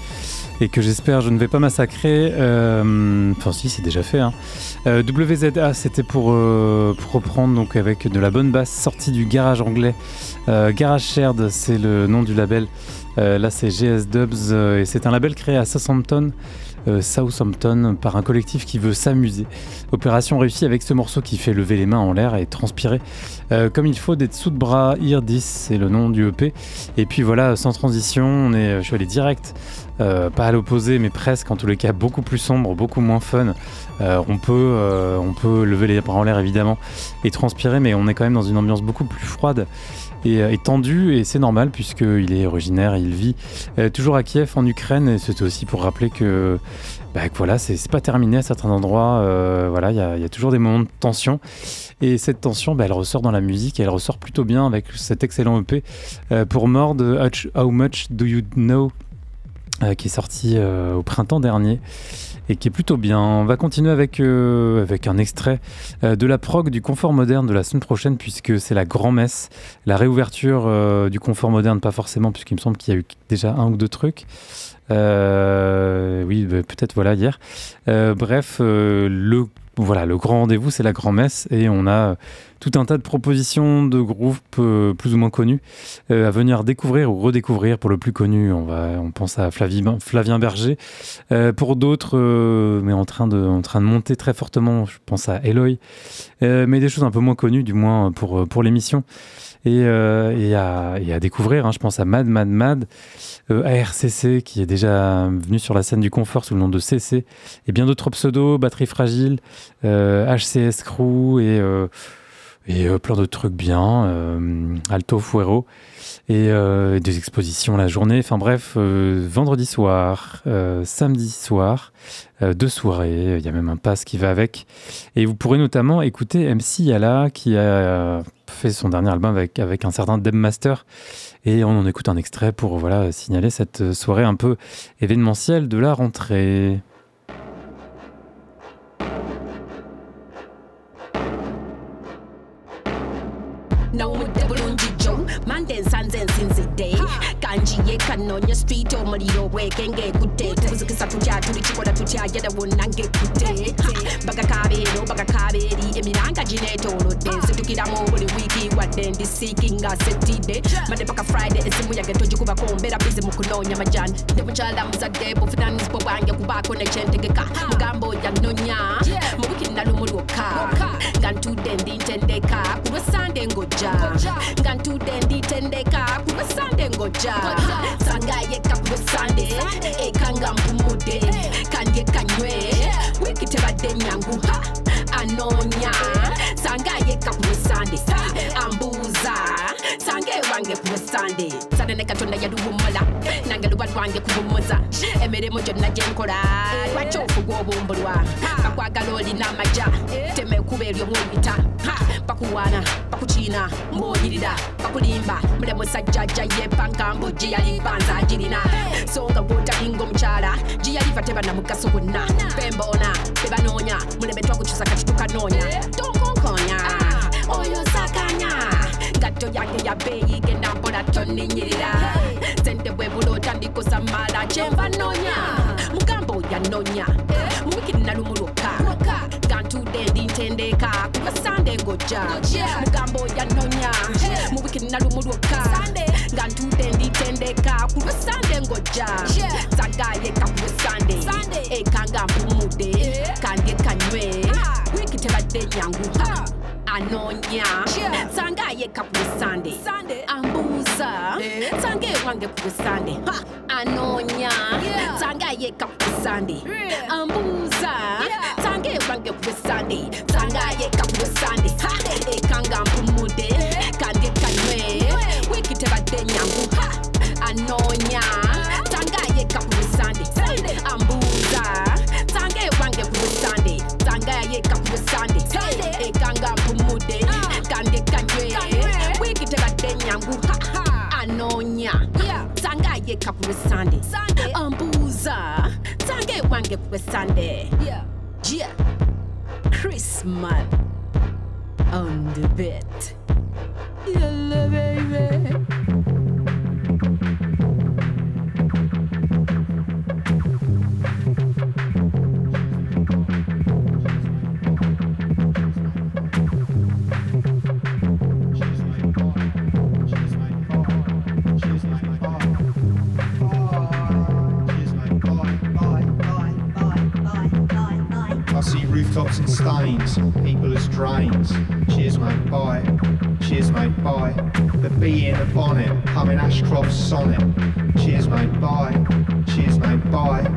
et que j'espère je ne vais pas massacrer. Euh, enfin si, c'est déjà fait. hein. Euh, WZA, c'était pour, euh, pour reprendre donc avec de la bonne basse sortie du garage anglais. Euh, garage Shared, c'est le nom du label. Euh, là, c'est GS Dubs euh, et c'est un label créé à Southampton. euh, Southampton par un collectif qui veut s'amuser. Opération réussie avec ce morceau qui fait lever les mains en l'air et transpirer euh, comme il faut des dessous de bras. Irdis, c'est le nom du EP. Et puis voilà, sans transition, on est, je suis allé direct, euh, pas à l'opposé, mais presque, en tous les cas, beaucoup plus sombre, beaucoup moins fun. Euh, on, peut, euh, lever les bras en l'air évidemment et transpirer, mais on est quand même dans une ambiance beaucoup plus froide et, euh, tendue, et c'est normal puisqu'il est originaire il vit euh, toujours à Kiev en Ukraine, et c'était aussi pour rappeler que, bah, voilà, c'est pas terminé à certains endroits, euh, voilà, il y a toujours des moments de tension, et cette tension, bah, elle ressort dans la musique, elle ressort plutôt bien avec cet excellent EP euh, pour Mord, How- Much Do You Know, euh, qui est sorti euh, au printemps dernier et qui est plutôt bien. On va continuer avec, avec un extrait de la prog du confort moderne de la semaine prochaine puisque c'est la grand-messe, la réouverture du confort moderne, pas forcément puisqu'il me semble qu'il y a eu déjà un ou deux trucs. Oui, bah, peut-être voilà hier. Bref, le voilà, le grand rendez-vous, c'est la grand-messe et on a euh, tout un tas de propositions de groupes euh, plus ou moins connus euh, à venir découvrir ou redécouvrir. Pour le plus connu, on, va, on pense à Flavie- Flavien Berger. Euh, pour d'autres, mais en train, de, en train de monter très fortement, je pense à Eloy. Mais des choses un peu moins connues, du moins pour, pour l'émission. Et, et, à, et à découvrir, hein, je pense à Mad Mad Mad, ARCC qui est déjà venu sur la scène du confort sous le nom de CC, et bien d'autres pseudos, Batterie Fragile, HCS Crew et, et euh, plein de trucs bien, euh, Alto Fuero et euh, des expositions la journée. Enfin bref, vendredi soir, samedi soir, deux soirées. Il y a même un pass qui va avec. Et vous pourrez notamment écouter MC Yala qui a fait son dernier album avec, un certain Deb Master. Et on en écoute un extrait pour voilà, signaler cette soirée un peu événementielle de la rentrée. ye kano nye street o mariro we genge kute Tuzi kisa tuja turi chikoda tutia yada wunange kute Baga kabero baga kaberi emiranga jine toro de Setu kida mongoli wiki watende seeking a city de Made baka friday esimu ya geto jukuba kumbera bizi mukuno nyama jan. Ide mchala mzade bufina nispo wange kubako na chente geka Mugambo ya nonya mwiki na lumuru oka Gantu dendi ntendeka kuwe sande ngoja Gantu dendi ntendeka kuwe sande ngoja Gantu dendi ntendeka kuwe sande ngoja ku lwesande eka nga mpumudde kandye kanywe. Wiiki tebadde nyangu ha anoonya sangayeka ku lwesande ambuuza sange wange ku lwesande sande ne katonda yaluwumula nange luba lwange kuwummuza emirimu gyonna gyenkola lwaki ofugwa obumbulwa bakwagala olina amaja temekuba eryo mwobita bakuwaana bakukiina mbuyirira bakulimba mule musajjajja yepanga mbu giyali banza agirina so nga gwotalinga omukyala giyaliva tebana mugaso gwonna bemboona bebanoonya muleme twakukyusa kanonya. Toko oyo sakanya. Gato yange ya beeyi genda toninyirira sente bwe bulootandika osamala kyenva nonya. Mugamba oya nonya. Mubikiri nalumu lwokka gantudde ndi ntendeka. Kuba sande ngojja mugamba oya zagayeka ekanga kandye kanywe state yanguta. Anonya. Sangaye kapusande ambuza. Sange wange kupusande anonya. Sangaye kapusande ambuza. Sange wange kupusande sangaye kapusande ekanga eh, mpumude kandi kanywe wikite badde nyangu. Anonya. Sangaye kapusande ambuza isanga yegabula sande ekanga mpumude kande kanywe wigite badde enyangu anoonya sanga ye ku lwessande ambuza. sanga ewange ku sande. yeah. Christmas. On the bed. Yalla baby. Rooftops and stains, people as drains. Cheers, mate, bye. Cheers, mate, bye. The bee in the bonnet, humming Ashcroft's sonnet. Cheers, mate, bye. Cheers, mate, bye.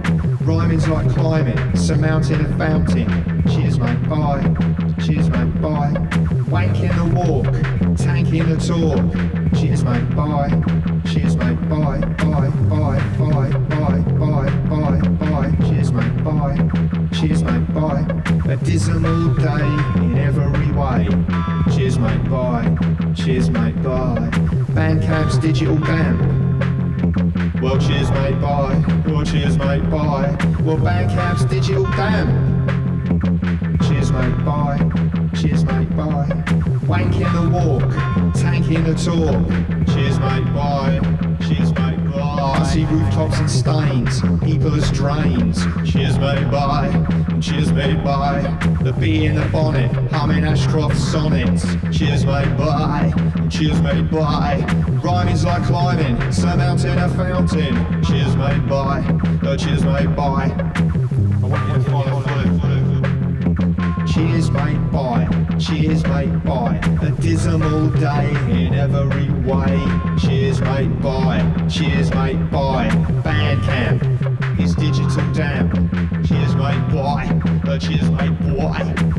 Rhyming's like climbing, surmounting a fountain. Cheers, mate, bye. Cheers, mate, bye. Wanking the walk, tanking the talk. Cheers, mate, bye. Cheers, mate, bye. Bye, bye, bye, bye, bye, bye, bye. Cheers, mate, bye. Cheers, mate, bye. A dismal day in every way. Cheers, mate, bye. Cheers, mate, bye. Bandcamp's digital damp. Well, cheers, mate, bye. Well, cheers, mate, bye. Well, Bandcamp's digital damp. Cheers, mate, bye. Cheers, mate, bye. Wanking the walk, tanking the talk. Cheers, mate, bye. Cheers, mate. I see rooftops and stains, people as drains. Cheers, mate, bye. Cheers made by the bee in the bonnet, humming Ashcroft sonnets. Cheers made by, cheers made by, is like climbing, surmounting a fountain. Cheers made by, no oh, cheers made by. I want you to follow. Cheers made by, cheers made by, the dismal day in every way. Cheers made by, cheers made by, Bandcamp is digital damp cheers, mate, boy. Oh, cheers, mate, boy.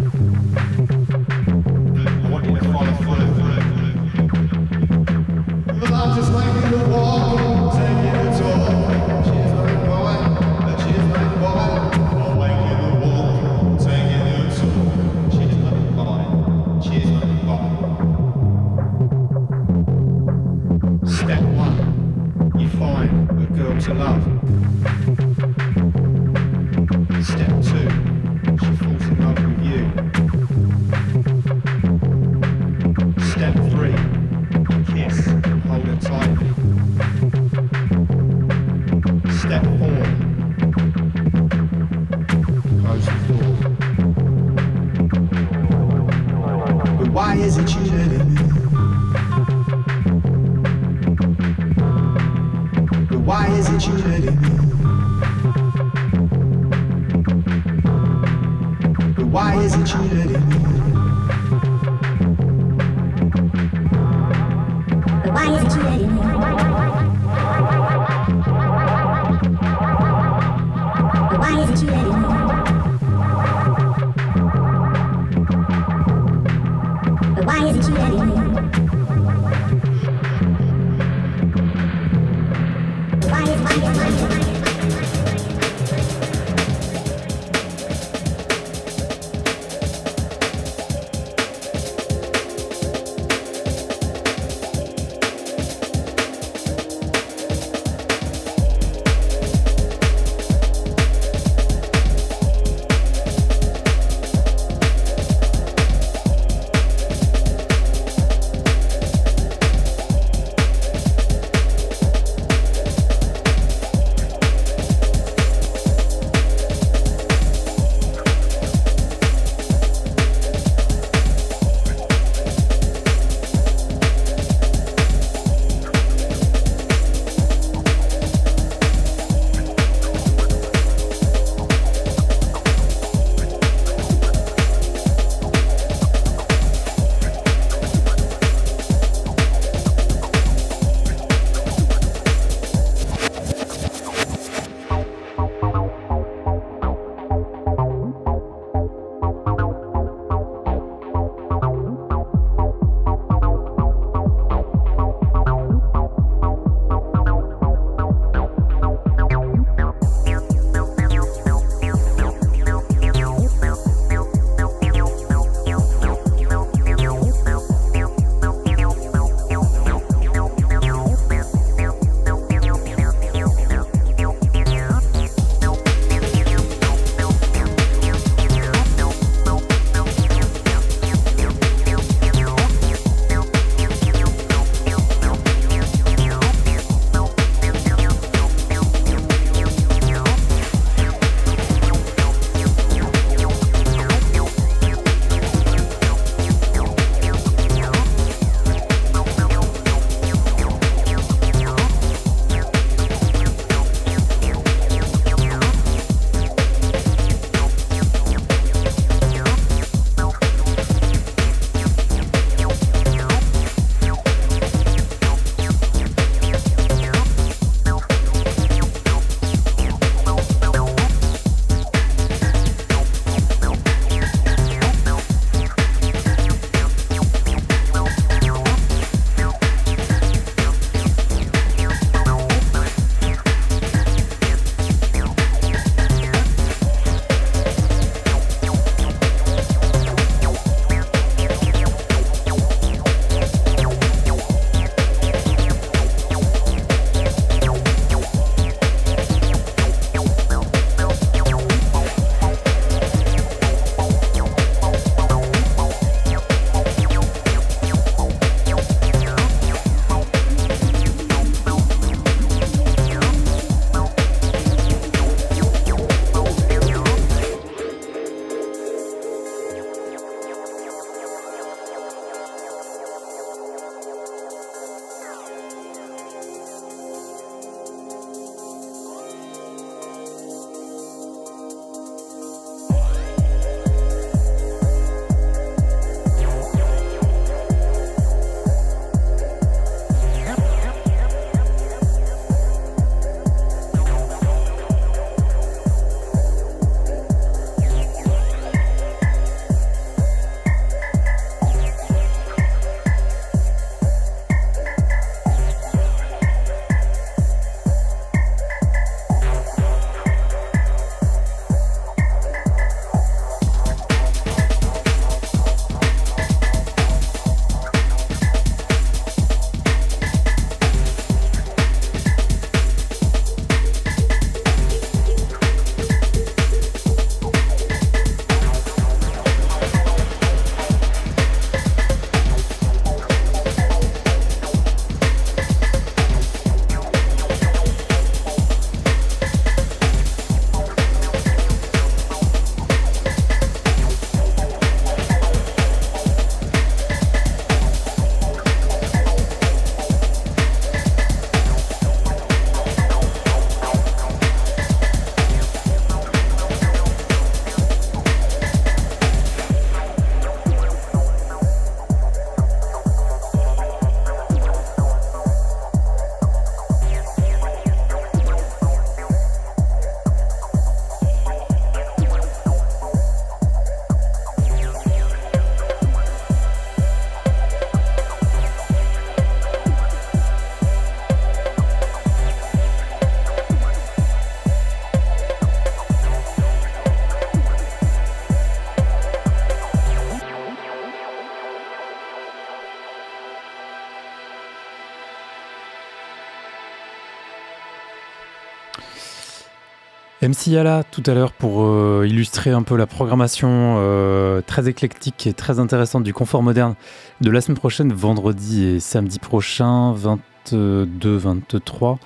MC Yala tout à l'heure pour euh, illustrer un peu la programmation euh, très éclectique et très intéressante du confort moderne de la semaine prochaine, vendredi et samedi prochain, 22, 23.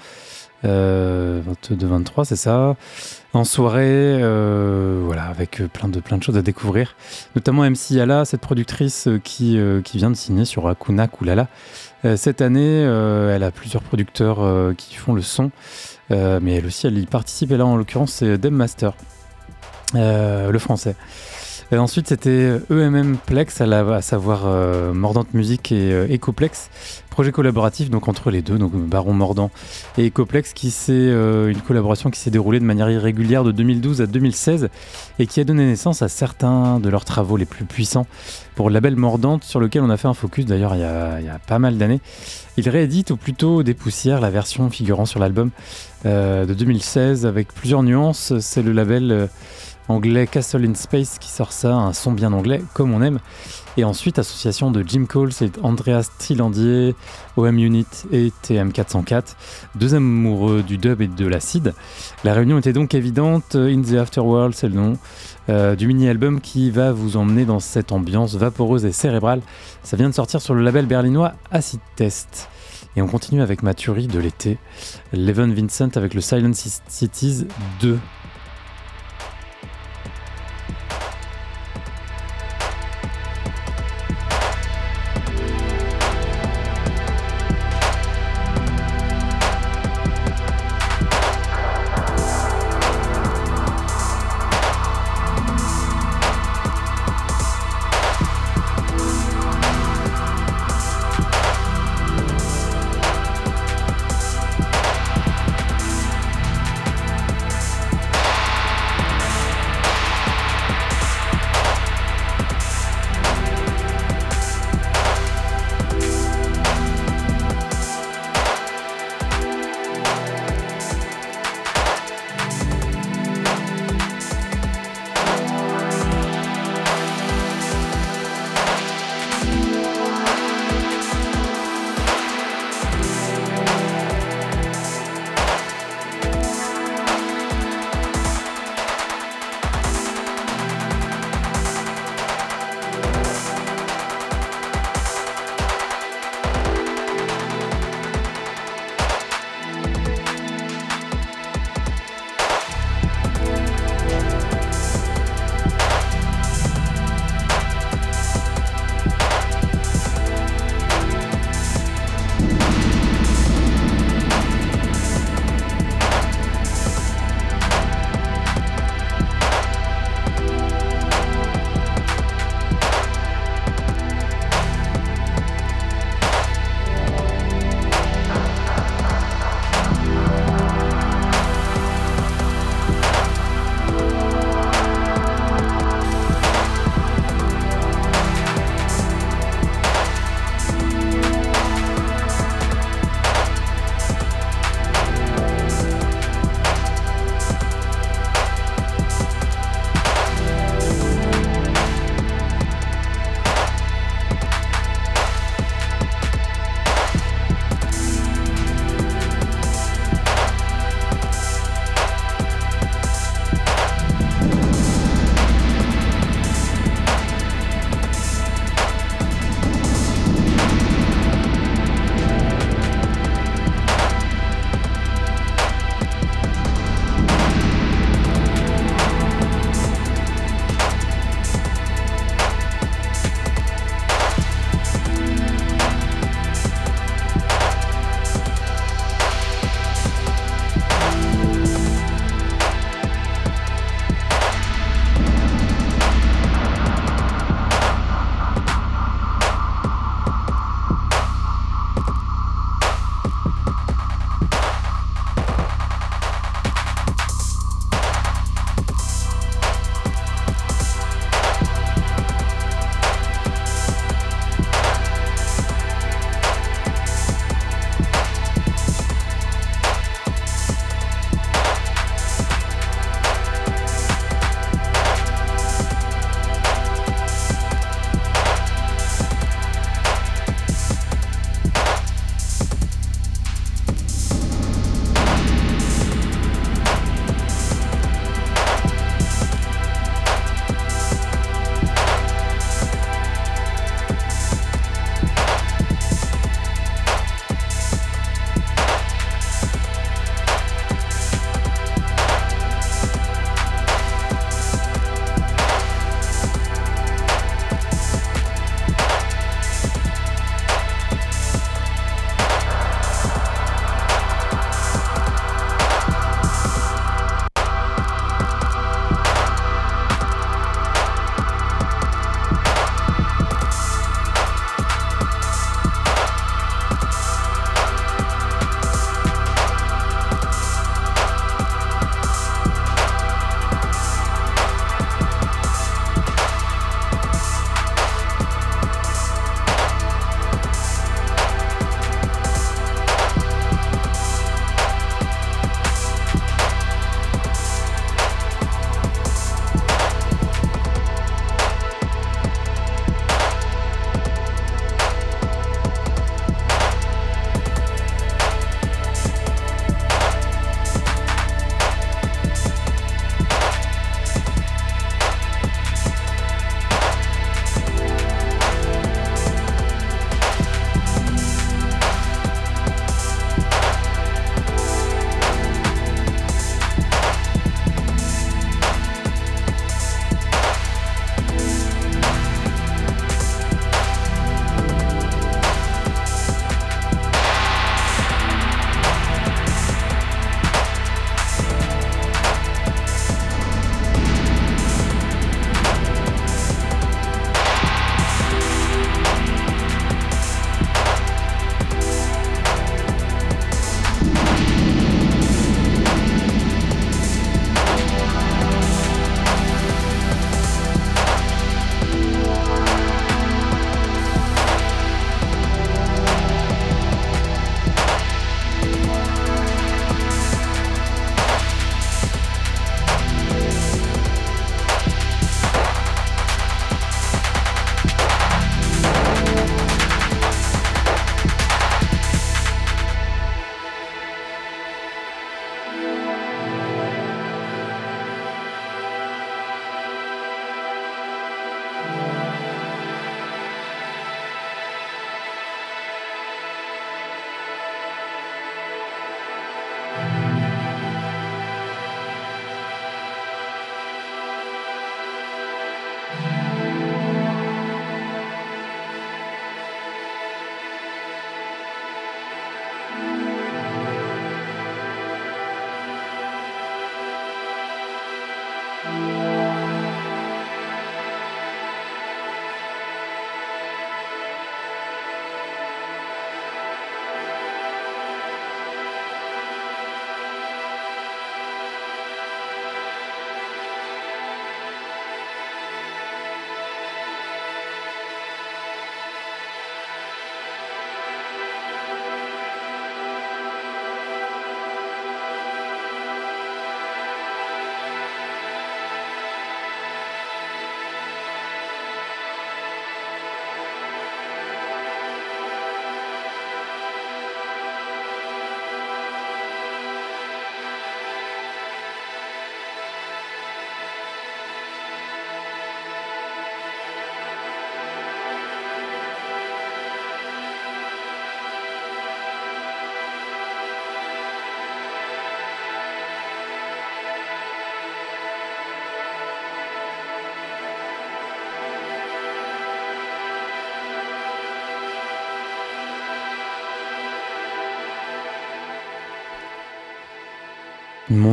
22, 23, c'est ça. En soirée, euh, voilà, avec plein de, plein de choses à découvrir. Notamment MC Yala, cette productrice qui, euh, qui vient de signer sur Akuna Kulala. Euh, cette année, euh, elle a plusieurs producteurs euh, qui font le son. Euh, mais elle aussi, elle y participe. Et là, en l'occurrence, c'est Dem Master, euh, le français. Ensuite, c'était EMM Plex, à, la- à savoir euh, Mordante Musique et euh, Ecoplex, projet collaboratif donc entre les deux, donc Baron Mordant et Ecoplex, qui c'est euh, une collaboration qui s'est déroulée de manière irrégulière de 2012 à 2016 et qui a donné naissance à certains de leurs travaux les plus puissants pour le label Mordante, sur lequel on a fait un focus d'ailleurs il, y a- pas mal d'années. Il réédite ou plutôt dépoussière la version figurant sur l'album euh, de 2016 avec plusieurs nuances. C'est le label euh, anglais Castle in Space qui sort ça, un son bien anglais comme on aime. Et ensuite, association de Jim Coles et Andreas Trilandier, OM Unit et TM404, deux amoureux du dub et de l'acide. La réunion était donc évidente. In the Afterworld, c'est le nom euh, du mini-album qui va vous emmener dans cette ambiance vaporeuse et cérébrale. Ça vient de sortir sur le label berlinois Acid Test. Et on continue avec ma tuerie de l'été, Leven Vincent avec le Silent Cities 2.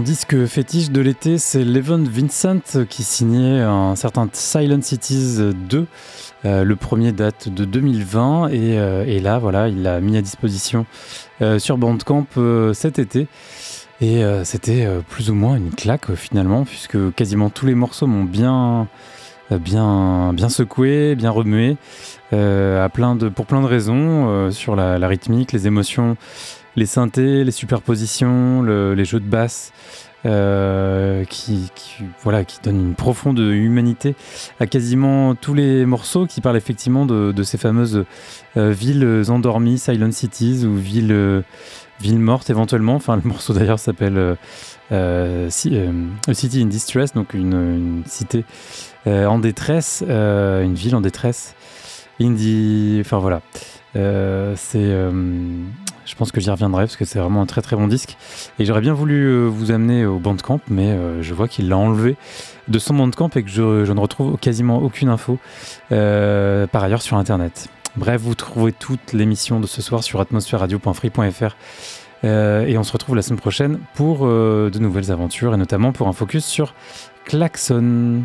Disque fétiche de l'été, c'est Levon Vincent qui signait un certain Silent Cities 2. Euh, le premier date de 2020 et, euh, et là, voilà, il l'a mis à disposition euh, sur Bandcamp cet été. Et c'était plus ou moins une claque finalement, puisque quasiment tous les morceaux m'ont bien, bien, bien secoué, bien remué, à plein de, pour plein de raisons, sur la rythmique, les émotions, les synthés, les superpositions, le- les jeux de basse, euh, qui, qui- voilà, qui donnent une profonde humanité à quasiment tous les morceaux qui parlent effectivement de, ces fameuses euh, villes endormies, Silent Cities ou villes, villes mortes éventuellement. Enfin, le morceau d'ailleurs s'appelle euh, City in Distress, donc une, cité en détresse, une ville en détresse. Indie, enfin voilà. Euh, c'est, euh, je pense que j'y reviendrai parce que c'est vraiment un très très bon disque. Et j'aurais bien voulu euh, vous amener au Bandcamp, mais je vois qu'il l'a enlevé de son Bandcamp et que je, je ne retrouve quasiment aucune info par ailleurs sur Internet. Bref, vous trouvez toute l'émission de ce soir sur atmosphèreradio.free.fr. Euh, et on se retrouve la semaine prochaine pour de nouvelles aventures et notamment pour un focus sur Klaxon.